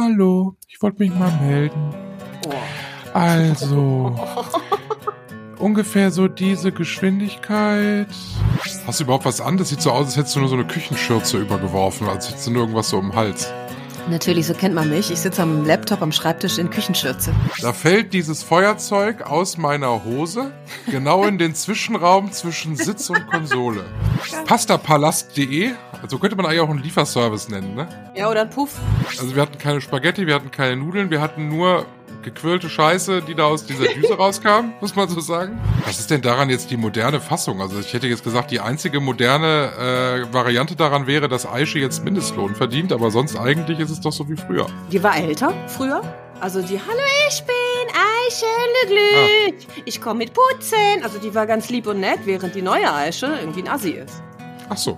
Hallo, ich wollte mich mal melden. Oh. Also, ungefähr so diese Geschwindigkeit. Hast du überhaupt was an? Das sieht so aus, als hättest du nur so eine Küchenschürze übergeworfen, als hättest du nur irgendwas so um den Hals. Natürlich, so kennt man mich. Ich sitze am Laptop am Schreibtisch in Küchenschürze. Da fällt dieses Feuerzeug aus meiner Hose genau in den Zwischenraum zwischen Sitz und Konsole. Pastapalast.de, also könnte man eigentlich auch einen Lieferservice nennen, ne? Ja, oder ein Puff. Also wir hatten keine Spaghetti, wir hatten keine Nudeln, wir hatten nur gequirlte Scheiße, die da aus dieser Düse rauskam, muss man so sagen. Was ist denn daran jetzt die moderne Fassung? Also ich hätte jetzt gesagt, die einzige moderne äh, Variante daran wäre, dass Aische jetzt Mindestlohn verdient, aber sonst eigentlich ist es doch so wie früher. Die war älter früher. Also die, hallo, ich bin Aische Lüglüt. Ich komme mit Putzen. Also die war ganz lieb und nett, während die neue Aische irgendwie ein Assi ist. Ach so.